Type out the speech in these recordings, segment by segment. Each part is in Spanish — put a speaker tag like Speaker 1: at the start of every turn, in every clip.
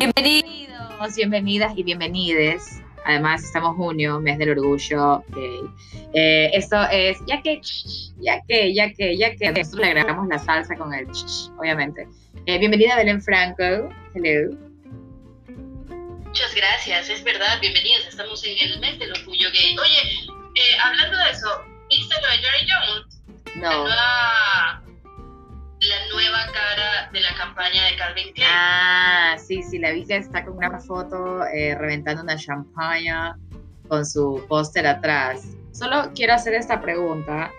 Speaker 1: Bienvenidos, bienvenidas y bienvenides. Además, estamos junio, mes del orgullo gay. Eh, esto es, ya que, ya que, ya que, ya que, nosotros le agregamos la salsa con el, obviamente. Eh, bienvenida Belén Franco. Hello.
Speaker 2: Muchas gracias, es verdad, bienvenidos. Estamos en el mes del orgullo gay. Oye, eh, hablando de eso, ¿viste lo de Jerry Jones?
Speaker 1: No.
Speaker 2: La, campaña de Calvin Klein.
Speaker 1: Ah, sí, sí, la vi que está con una foto eh, reventando una champaña con su póster atrás. Solo quiero hacer esta pregunta.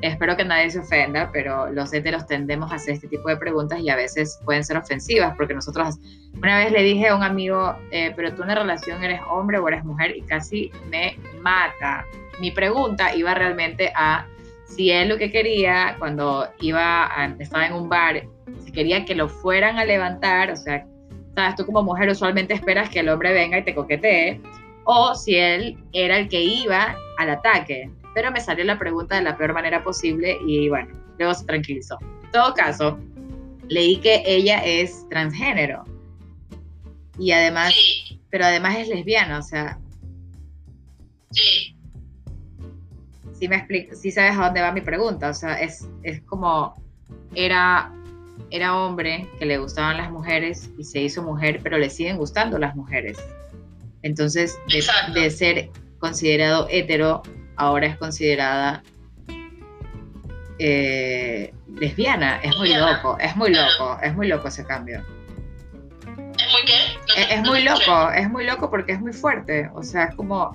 Speaker 1: Espero que nadie se ofenda, pero los heteros tendemos a hacer este tipo de preguntas y a veces pueden ser ofensivas, porque nosotros, una vez le dije a un amigo, eh, pero tú en una relación eres hombre o eres mujer y casi me mata. Mi pregunta iba realmente a si él lo que quería cuando iba a, estaba en un bar, quería que lo fueran a levantar, o sea, sabes, tú como mujer usualmente esperas que el hombre venga y te coquetee, o si él era el que iba al ataque. Pero me salió la pregunta de la peor manera posible y bueno, luego se tranquilizó. En todo caso, leí que ella es transgénero. Y además,
Speaker 2: Sí,
Speaker 1: pero además es lesbiana, o sea,
Speaker 2: sí.
Speaker 1: sí me explico, sí sabes a dónde va mi pregunta, o sea, es, es como era era hombre que le gustaban las mujeres y se hizo mujer, pero le siguen gustando las mujeres. Entonces, de, ser considerado hetero, ahora es considerada eh, lesbiana. Es muy
Speaker 2: Lesbiana.
Speaker 1: loco, es muy loco, es muy loco ese cambio.
Speaker 2: ¿Es muy qué? No
Speaker 1: Es, muy loco, es muy loco porque es muy fuerte. O sea, es como,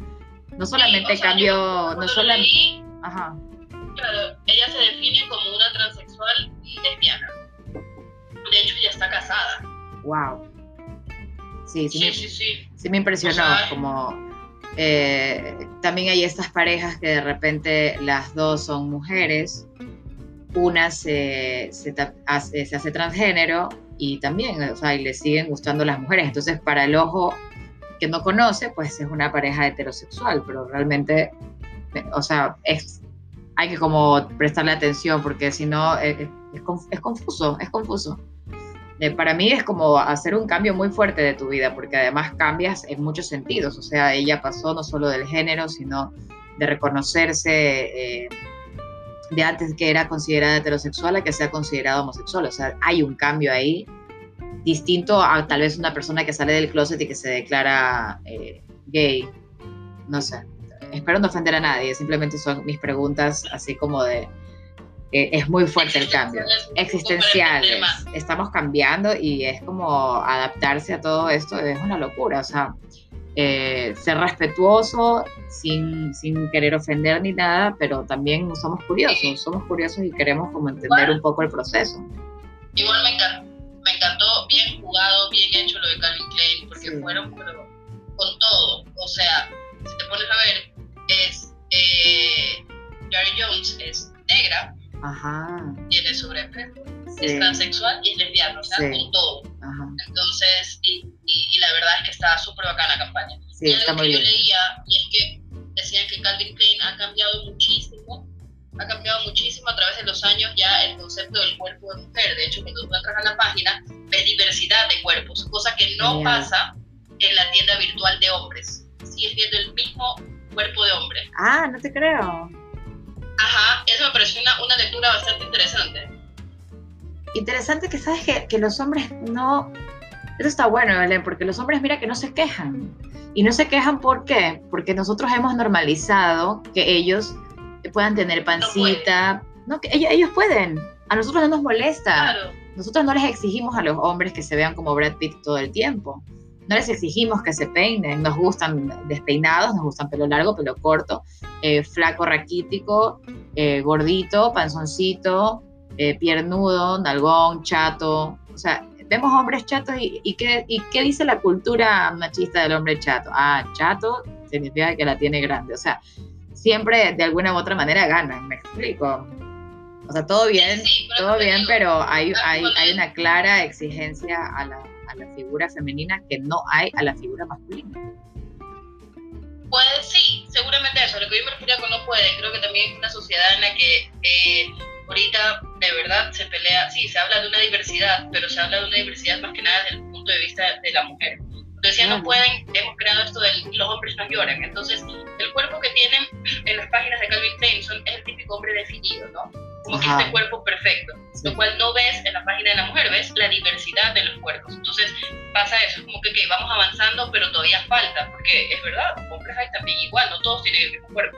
Speaker 1: no solamente
Speaker 2: Sí, o sea,
Speaker 1: cambió,
Speaker 2: yo
Speaker 1: no solamente... Ajá.
Speaker 2: Claro, ella se define como una transexual lesbiana. Está casada.
Speaker 1: Wow. Sí, sí,
Speaker 2: Sí,
Speaker 1: me-
Speaker 2: sí, sí.
Speaker 1: sí me impresionó,
Speaker 2: O sea,
Speaker 1: como eh, también hay estas parejas que de repente las dos son mujeres, una se, se, hace, se hace transgénero y también, o sea, y le siguen gustando las mujeres. Entonces, para el ojo que no conoce, pues es una pareja heterosexual, pero realmente, eh, o sea, es, hay que como prestarle atención porque si no, eh, es, conf- es confuso, es confuso. Para mí es como hacer un cambio muy fuerte de tu vida, porque además cambias en muchos sentidos. O sea, ella pasó no solo del género, sino de reconocerse eh, de antes que era considerada heterosexual a que sea considerada homosexual. O sea, hay un cambio ahí distinto a tal vez una persona que sale del closet y que se declara eh, gay. No sé. Espero no ofender a nadie, simplemente son mis preguntas así como de... eh, es muy fuerte el cambio existenciales. Estamos cambiando y es como adaptarse a todo esto, es una locura. O sea, eh, ser respetuoso sin, sin querer ofender ni nada, pero también somos curiosos, somos curiosos y queremos como entender un poco el proceso.
Speaker 2: Igual me encantó, me encantó, bien jugado, bien hecho lo de Calvin Klein, porque
Speaker 1: Sí.
Speaker 2: fueron pero, con todo. O sea, si te pones a ver, es. Eh, Jerry Jones es negra,
Speaker 1: Ajá,
Speaker 2: tiene sobrepeso,
Speaker 1: sí,
Speaker 2: es transexual y es lesbiana, o sea,
Speaker 1: Sí.
Speaker 2: con todo.
Speaker 1: ajá,
Speaker 2: Entonces, y, y, y la verdad es que está súper bacana la campaña.
Speaker 1: sí,
Speaker 2: y
Speaker 1: está
Speaker 2: algo
Speaker 1: muy
Speaker 2: que yo
Speaker 1: bien.
Speaker 2: leía, y es que decían que Calvin Klein ha cambiado muchísimo, ha cambiado muchísimo a través de los años ya el concepto del cuerpo de mujer. De hecho, cuando tú entras a la página, ves diversidad de cuerpos, cosa que no
Speaker 1: Genial.
Speaker 2: pasa en la tienda virtual de hombres. Sigues viendo el mismo cuerpo de hombre.
Speaker 1: Ah, no te creo.
Speaker 2: Eso me pareció una, una lectura bastante interesante.
Speaker 1: Interesante que sabes que, que los hombres no... Eso está bueno, Belén, porque los hombres mira que no se quejan. Y no se quejan ¿por qué? Porque nosotros hemos normalizado que ellos puedan tener pancita. No, que ellos, ellos pueden. A nosotros no nos molesta.
Speaker 2: Claro,
Speaker 1: Nosotros no les exigimos a los hombres que se vean como Brad Pitt todo el tiempo. No les exigimos que se peinen. Nos gustan despeinados, nos gustan pelo largo, pelo corto, eh, flaco, raquítico, eh, gordito, panzoncito, eh, piernudo, nalgón, chato. O sea, vemos hombres chatos y, y, ¿qué, ¿y qué dice la cultura machista del hombre chato? Ah, chato significa que la tiene grande. O sea, siempre de alguna u otra manera ganan, me explico. O sea, todo bien,
Speaker 2: Sí,
Speaker 1: todo bien,
Speaker 2: digo,
Speaker 1: pero hay, hay,
Speaker 2: cuando-
Speaker 1: hay una clara exigencia a la, a la figura femenina que no hay a la figura masculina.
Speaker 2: Puede, sí, seguramente eso. Lo que yo también es una sociedad en la que eh, ahorita de verdad se pelea, sí, se habla de una diversidad, pero se habla de una diversidad más que nada desde el punto de vista de la mujer. Decía, no pueden, hemos creado esto de los hombres no lloran. Entonces, el cuerpo que tienen en las páginas de Calvin Klein son, es el típico hombre definido, ¿no? Como que este cuerpo perfecto, lo cual no ves en la página de la mujer, ves la diversidad de los cuerpos. Entonces, pasa eso, es como que vamos avanzando, pero todavía falta, porque es verdad, hombres hay también igual, no todos tienen el mismo cuerpo,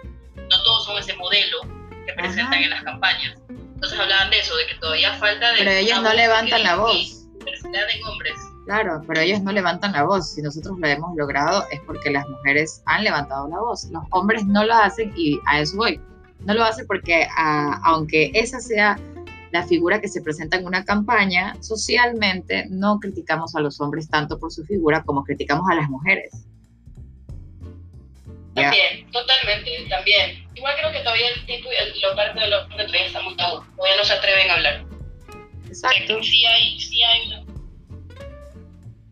Speaker 2: modelo que presentan en las campañas. Entonces hablaban de eso, de que todavía falta de...
Speaker 1: Pero ellos no levantan la voz.
Speaker 2: Diversidad en hombres.
Speaker 1: Claro, pero ellos no levantan la voz. Si nosotros lo hemos logrado es porque las mujeres han levantado la voz. Los hombres no lo hacen y a eso voy. No lo hacen porque aunque esa sea la figura que se presenta en una campaña, socialmente no criticamos a los hombres tanto por su figura como criticamos a las mujeres.
Speaker 2: También, totalmente, también. Igual creo que todavía el tipo, el, lo parte de los hombres todavía está muy tabú, todavía no se atreven a hablar.
Speaker 1: Exacto.
Speaker 2: Sí hay, sí hay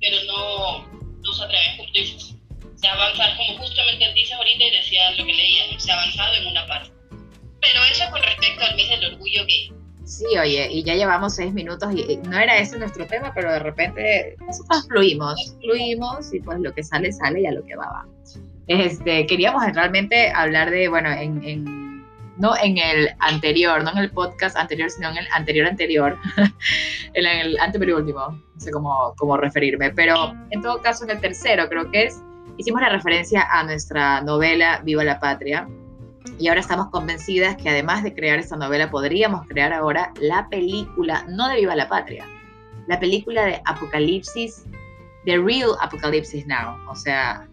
Speaker 2: pero no, no se atreven, como tú dices. Se avanza, como justamente dices ahorita y decías lo que leías, se ha avanzado en una parte. Pero eso con respecto al mes del orgullo gay.
Speaker 1: Sí, oye, y ya llevamos seis minutos y no era ese nuestro tema, pero de repente nosotros fluimos, fluimos y pues lo que sale, sale y a lo que va, va. Este, queríamos realmente hablar de, bueno, en, en no en el anterior, no en el podcast anterior, sino en el anterior anterior, en el antepenúltimo, no sé cómo, cómo referirme, pero en todo caso en el tercero creo que es, hicimos la referencia a nuestra novela Viva la Patria, y ahora estamos convencidas que además de crear esta novela, podríamos crear ahora la película, no de Viva la Patria, la película de Apocalipsis, The Real Apocalipsis Now, o sea,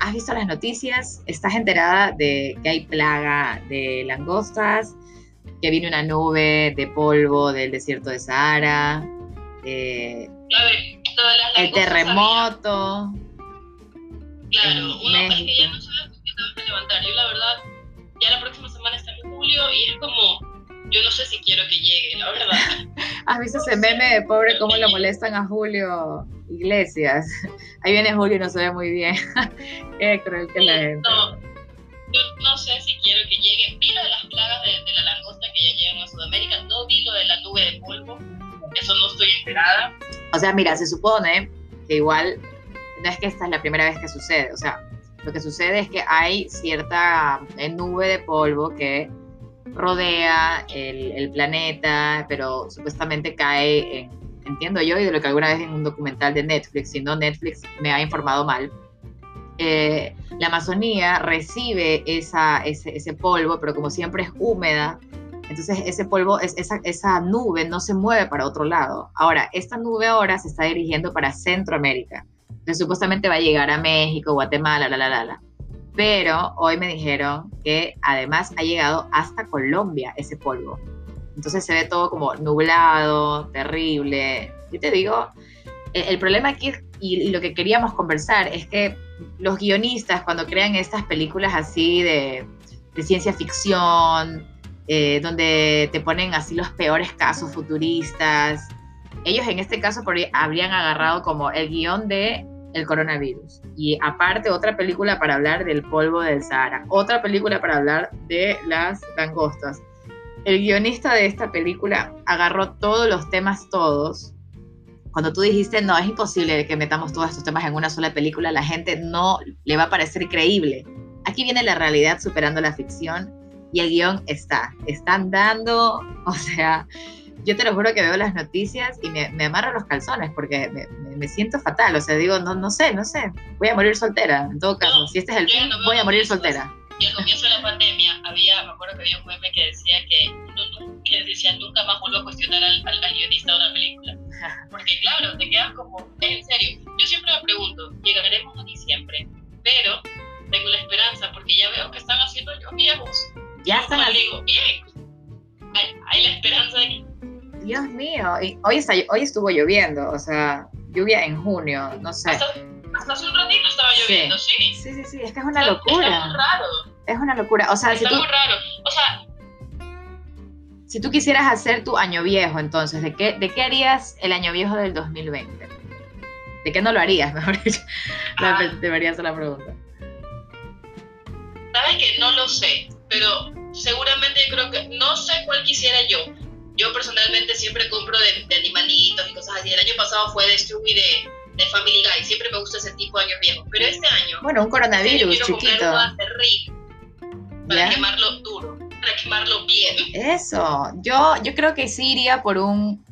Speaker 1: ¿Has visto las noticias? ¿Estás enterada de que hay plaga de langostas? Que viene una nube de polvo del desierto de Sahara.
Speaker 2: Eh,
Speaker 1: el terremoto.
Speaker 2: Claro, uno es que ya no sabes qué te vas a levantar. Yo la verdad, ya la próxima semana está en julio y es como, yo no sé si quiero que llegue, la verdad.
Speaker 1: ¿Has visto ese meme de pobre cómo lo molestan a Julio Iglesias? Ahí viene Julio y no se ve muy bien. Qué cruel que la gente.
Speaker 2: No, yo no sé si quiero que llegue. Vi lo de las plagas de, la langosta que ya llegan a Sudamérica. No vi lo de la nube de polvo. Eso no estoy enterada.
Speaker 1: O sea, mira, se supone que igual no es que esta es la primera vez que sucede. O sea, lo que sucede es que hay cierta eh, nube de polvo que rodea el, el, planeta, pero supuestamente cae en, entiendo yo, y de lo que alguna vez en un documental de Netflix, si no Netflix me ha informado mal, eh, la Amazonía recibe esa, ese, ese, polvo, pero como siempre es húmeda, entonces ese polvo, es, esa, esa nube no se mueve para otro lado. Ahora, esta nube ahora se está dirigiendo para Centroamérica. Entonces supuestamente va a llegar a México, Guatemala, la, la, la, la. Pero hoy me dijeron que además ha llegado hasta Colombia ese polvo. Entonces se ve todo como nublado, terrible. Yo te digo, el, problema aquí y, lo que queríamos conversar es que los guionistas cuando crean estas películas así de, ciencia ficción, eh, donde te ponen así los peores casos futuristas, ellos en este caso habrían agarrado como el guion de el coronavirus y aparte otra película para hablar del polvo del Sahara, otra película para hablar de las langostas el guionista de esta película agarró todos los temas, todos. Cuando tú dijiste, no, es imposible que metamos todos estos temas en una sola película, la gente no le va a parecer creíble. Aquí viene la realidad superando la ficción y el guion está. Están dando, o sea, yo te lo juro que veo las noticias y me, me amarro los calzones porque me, siento fatal. O sea, digo, no, no sé, no sé. Voy a morir soltera, en todo caso. si este es el fin, voy a morir soltera.
Speaker 2: Y al comienzo de la pandemia había, me acuerdo que había un meme que decía que, que decía nunca más vuelvo a cuestionar al, al, guionista de una película. Porque claro, te quedas como, en serio. Yo siempre me pregunto, llegaremos a diciembre, pero tengo la esperanza porque ya veo que están haciendo viejos.
Speaker 1: Ya están
Speaker 2: haciendo. bien. Hay, hay, la esperanza de que...
Speaker 1: Dios mío, y hoy, está, hoy estuvo lloviendo, o sea, lluvia en junio, no sé.
Speaker 2: Hasta hace un ratito estaba lloviendo, sí.
Speaker 1: Sí, sí, sí, es que es una locura.
Speaker 2: Está muy raro.
Speaker 1: Es una locura. O sea, si tú,
Speaker 2: muy raro. O sea,
Speaker 1: si tú quisieras hacer tu año viejo, entonces, ¿de qué, ¿de qué harías el año viejo del 2020? ¿De qué no lo harías, mejor dicho? Ah. Debería ser la pregunta.
Speaker 2: Sabes que no lo sé, pero seguramente yo creo que no sé cuál quisiera yo. Yo personalmente siempre compro de, animalitos y cosas así. El año pasado fue de Stewie de de Family Guy. Siempre me gusta ese tipo de años viejos. Pero este año.
Speaker 1: Bueno, un coronavirus
Speaker 2: este año quiero
Speaker 1: chiquito.
Speaker 2: Rick para
Speaker 1: ¿Ya?
Speaker 2: quemarlo duro, para quemarlo bien.
Speaker 1: Eso, yo, yo creo que sí iría por un,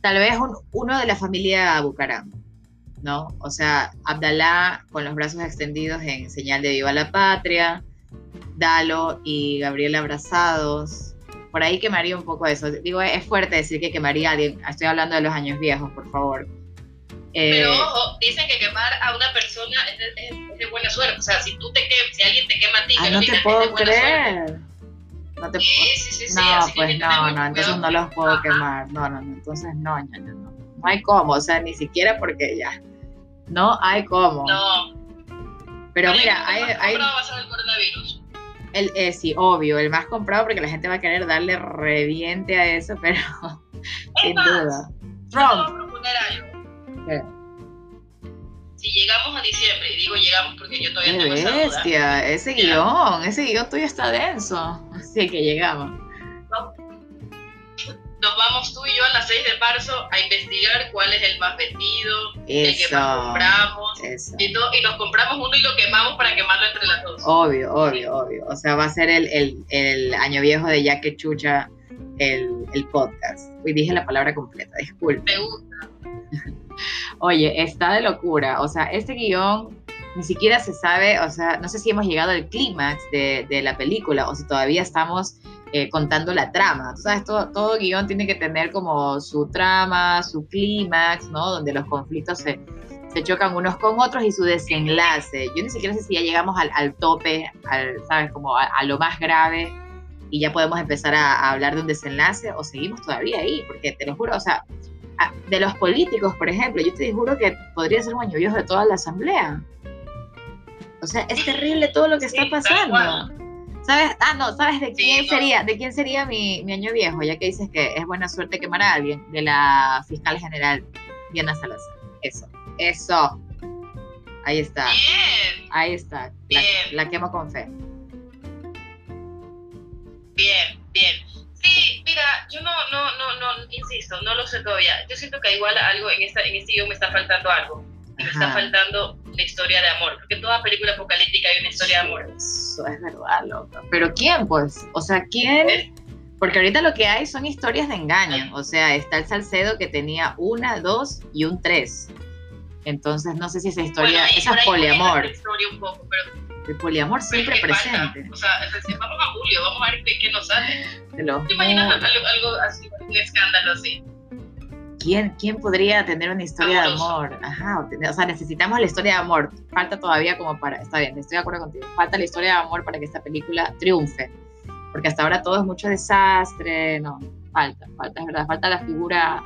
Speaker 1: tal vez un- uno de la familia Bucaram, ¿no? O sea, Abdalá con los brazos extendidos en señal de viva la patria, Dalo y Gabriel abrazados. Por ahí quemaría un poco eso. Digo, es fuerte decir que quemaría a alguien. Estoy hablando de los años viejos, por favor. Eh,
Speaker 2: Pero ojo, dicen que quemar a una persona es de, es- de buena suerte. O sea, si tú te quemas, si alguien te quema a ti,
Speaker 1: ah, no te
Speaker 2: final es de
Speaker 1: puedo
Speaker 2: buena suerte.
Speaker 1: creer. No te
Speaker 2: Sí, sí, sí, sí.
Speaker 1: No, pues no, no, entonces no los puedo
Speaker 2: Ajá.
Speaker 1: quemar. No, no, no, entonces no, no, no, no. No hay cómo, o sea, ni siquiera porque ya. No hay cómo.
Speaker 2: No.
Speaker 1: Pero
Speaker 2: ¿Cuál es
Speaker 1: mira, hay, hay
Speaker 2: comprado basado en el coronavirus?
Speaker 1: el, eh, sí, obvio, el más comprado porque la gente va a querer darle reviente a eso, pero sin
Speaker 2: más,
Speaker 1: duda. Trump.
Speaker 2: voy Si llegamos a diciembre, y digo llegamos porque yo todavía
Speaker 1: Qué
Speaker 2: tengo esa duda,
Speaker 1: bestia, ese
Speaker 2: Ya.
Speaker 1: guion, ese guion tuyo está denso. Así que llegamos.
Speaker 2: nos vamos tú y yo a las 6 de marzo a investigar cuál es el más vendido, el que más compramos,
Speaker 1: Eso.
Speaker 2: y, todo, y nos compramos uno y lo quemamos para quemarlo entre las dos.
Speaker 1: Obvio, obvio, obvio. O sea, va a ser el, el, el año viejo de Ya que Chucha el, el podcast. Hoy dije la palabra completa, disculpe.
Speaker 2: Me gusta.
Speaker 1: Oye, está de locura. O sea, este guion ni siquiera se sabe, o sea, no sé si hemos llegado al clímax de, la película o si todavía estamos eh, contando la trama. Sabes, todo, todo guion tiene que tener como su trama, su clímax, ¿no? Donde los conflictos se, chocan unos con otros y su desenlace. Yo ni siquiera sé si ya llegamos al, tope, al, ¿sabes? Como a, lo más grave y ya podemos empezar a, a hablar de un desenlace o seguimos todavía ahí, porque te lo juro, o sea, de los políticos, por ejemplo, yo te juro que podría ser un año viejo de toda la asamblea. O sea, es terrible todo lo que
Speaker 2: Sí,
Speaker 1: está pasando. ¿Sabes? Ah, no, ¿sabes de quién sería? ¿De quién sería mi, mi año viejo? Ya que dices que es buena suerte quemar a alguien, de la fiscal general Diana Salazar. Eso, eso. Ahí está,
Speaker 2: Bien,
Speaker 1: ahí está. La,
Speaker 2: Bien.
Speaker 1: la quemo con fe.
Speaker 2: Insisto, no lo sé todavía. Yo siento que igual algo en, esta, en este guion me está faltando algo. Me está faltando la historia de amor. Porque en toda película apocalíptica hay una historia de amor.
Speaker 1: Eso es verdad, loca. Pero ¿quién, pues? O sea, ¿quién? Porque ahorita lo que hay son historias de engaño. O sea, está el Salcedo que tenía una, dos y un tres. Entonces, no sé si esa historia,
Speaker 2: Bueno,
Speaker 1: esa es poliamor.
Speaker 2: historia un poco, pero
Speaker 1: El poliamor siempre
Speaker 2: falta.
Speaker 1: presente.
Speaker 2: O sea, recién vamos a julio, vamos a ver qué, nos sale.
Speaker 1: Te lo
Speaker 2: ¿Te imaginas algo, algo así, un escándalo así?
Speaker 1: ¿Quién, ¿Quién podría tener una historia de
Speaker 2: Amoroso.
Speaker 1: amor? Ajá, o, sea, necesitamos la historia de amor. Falta todavía como para, está bien, estoy de acuerdo contigo. Falta la historia de amor para que esta película triunfe. Porque hasta ahora todo es mucho desastre, no, falta, falta, es verdad, falta la figura,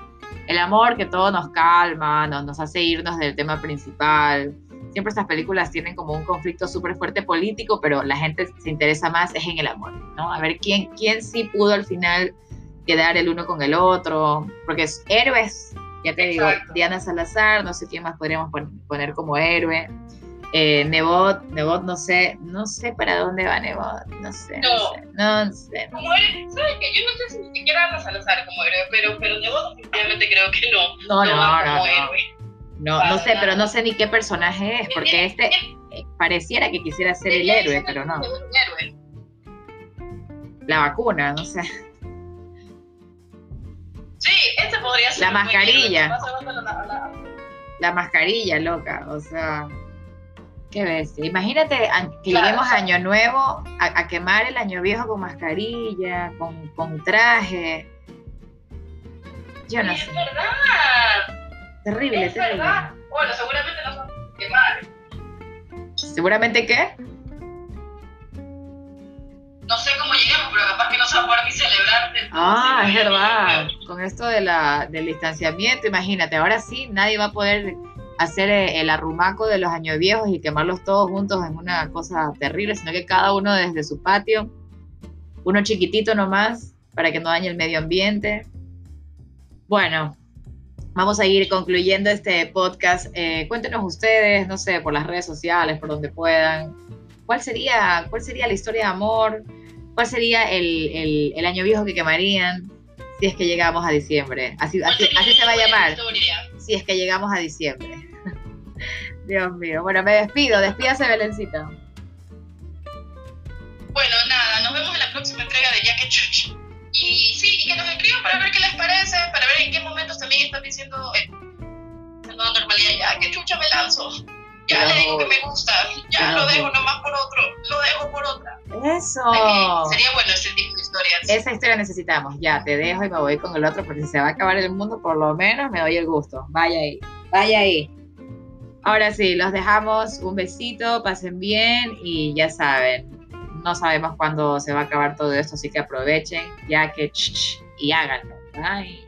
Speaker 1: el amor que todo nos calma, nos, nos hace irnos del tema principal. Siempre estas películas tienen como un conflicto súper fuerte político, pero la gente se interesa más es en el amor, ¿no? A ver quién, quién sí pudo al final quedar el uno con el otro, porque es héroes, ya te digo,
Speaker 2: Exacto.
Speaker 1: Diana Salazar, no sé quién más podríamos pon- poner como héroe, eh, Nebot, Nebot no sé, no sé para dónde va Nebot, no sé, no,
Speaker 2: No.
Speaker 1: sé, no sé.
Speaker 2: Como eres, ¿sabes qué? Yo no sé si ni siquiera Ana Salazar como héroe, pero, pero vos definitivamente creo que no.
Speaker 1: No, no,
Speaker 2: va
Speaker 1: no, no,
Speaker 2: héroe.
Speaker 1: No, no sé, pero no sé ni qué personaje es, porque este eh, pareciera que quisiera ser el héroe, pero no,
Speaker 2: es
Speaker 1: la vacuna, no sé.
Speaker 2: Sí, este podría ser
Speaker 1: La mascarilla. la mascarilla, loca, o sea, qué bestia. Imagínate que
Speaker 2: Claro,
Speaker 1: lleguemos
Speaker 2: o sea-
Speaker 1: a año nuevo a, a quemar el año viejo con mascarilla, con, con traje. Yo no
Speaker 2: Es
Speaker 1: sé,
Speaker 2: verdad,
Speaker 1: terrible,
Speaker 2: es
Speaker 1: terrible.
Speaker 2: verdad. Bueno, seguramente no son quemar.
Speaker 1: Seguramente qué?
Speaker 2: No sé cómo lleguemos, pero capaz que no se va a poder ni celebrar.
Speaker 1: Ah, es verdad. Con esto de la, del distanciamiento, imagínate, ahora sí nadie va a poder hacer eh, el arrumaco de los años viejos y quemarlos todos juntos en una cosa terrible, sino que cada uno desde su patio, uno chiquitito nomás, para que no dañe el medio ambiente. Bueno, vamos a ir concluyendo este podcast. Eh, cuéntenos ustedes, no sé, por las redes sociales, por donde puedan, ¿cuál sería, cuál sería la historia de amor? ¿Cuál sería el, el- el año viejo que quemarían si es que llegamos a diciembre? Así,
Speaker 2: ¿Cuál
Speaker 1: así,
Speaker 2: sería
Speaker 1: así se va a
Speaker 2: la
Speaker 1: llamar, si es que llegamos a diciembre. Dios mío. Bueno, me despido. Despídase, Belencita.
Speaker 2: Bueno, nada, nos vemos en la próxima entrega de Jack Chuch. Y sí, y que nos escriban para ver qué les parece, para ver en qué momentos también están diciendo eh, nueva normalidad. Ya, que chucha me lanzo. Ya le digo que me gusta. Ya lo dejo nomás por otro. Lo dejo por otra.
Speaker 1: Eso.
Speaker 2: sería bueno ese tipo de historias.
Speaker 1: Esa historia necesitamos. Ya, te dejo y me voy con el otro porque si se va a acabar el mundo, por lo menos me doy el gusto. Vaya ahí. Vaya ahí. Ahora sí, los dejamos. Un besito, pasen bien y ya saben, no sabemos cuándo se va a acabar todo esto, así que aprovechen, ya que y háganlo. Bye.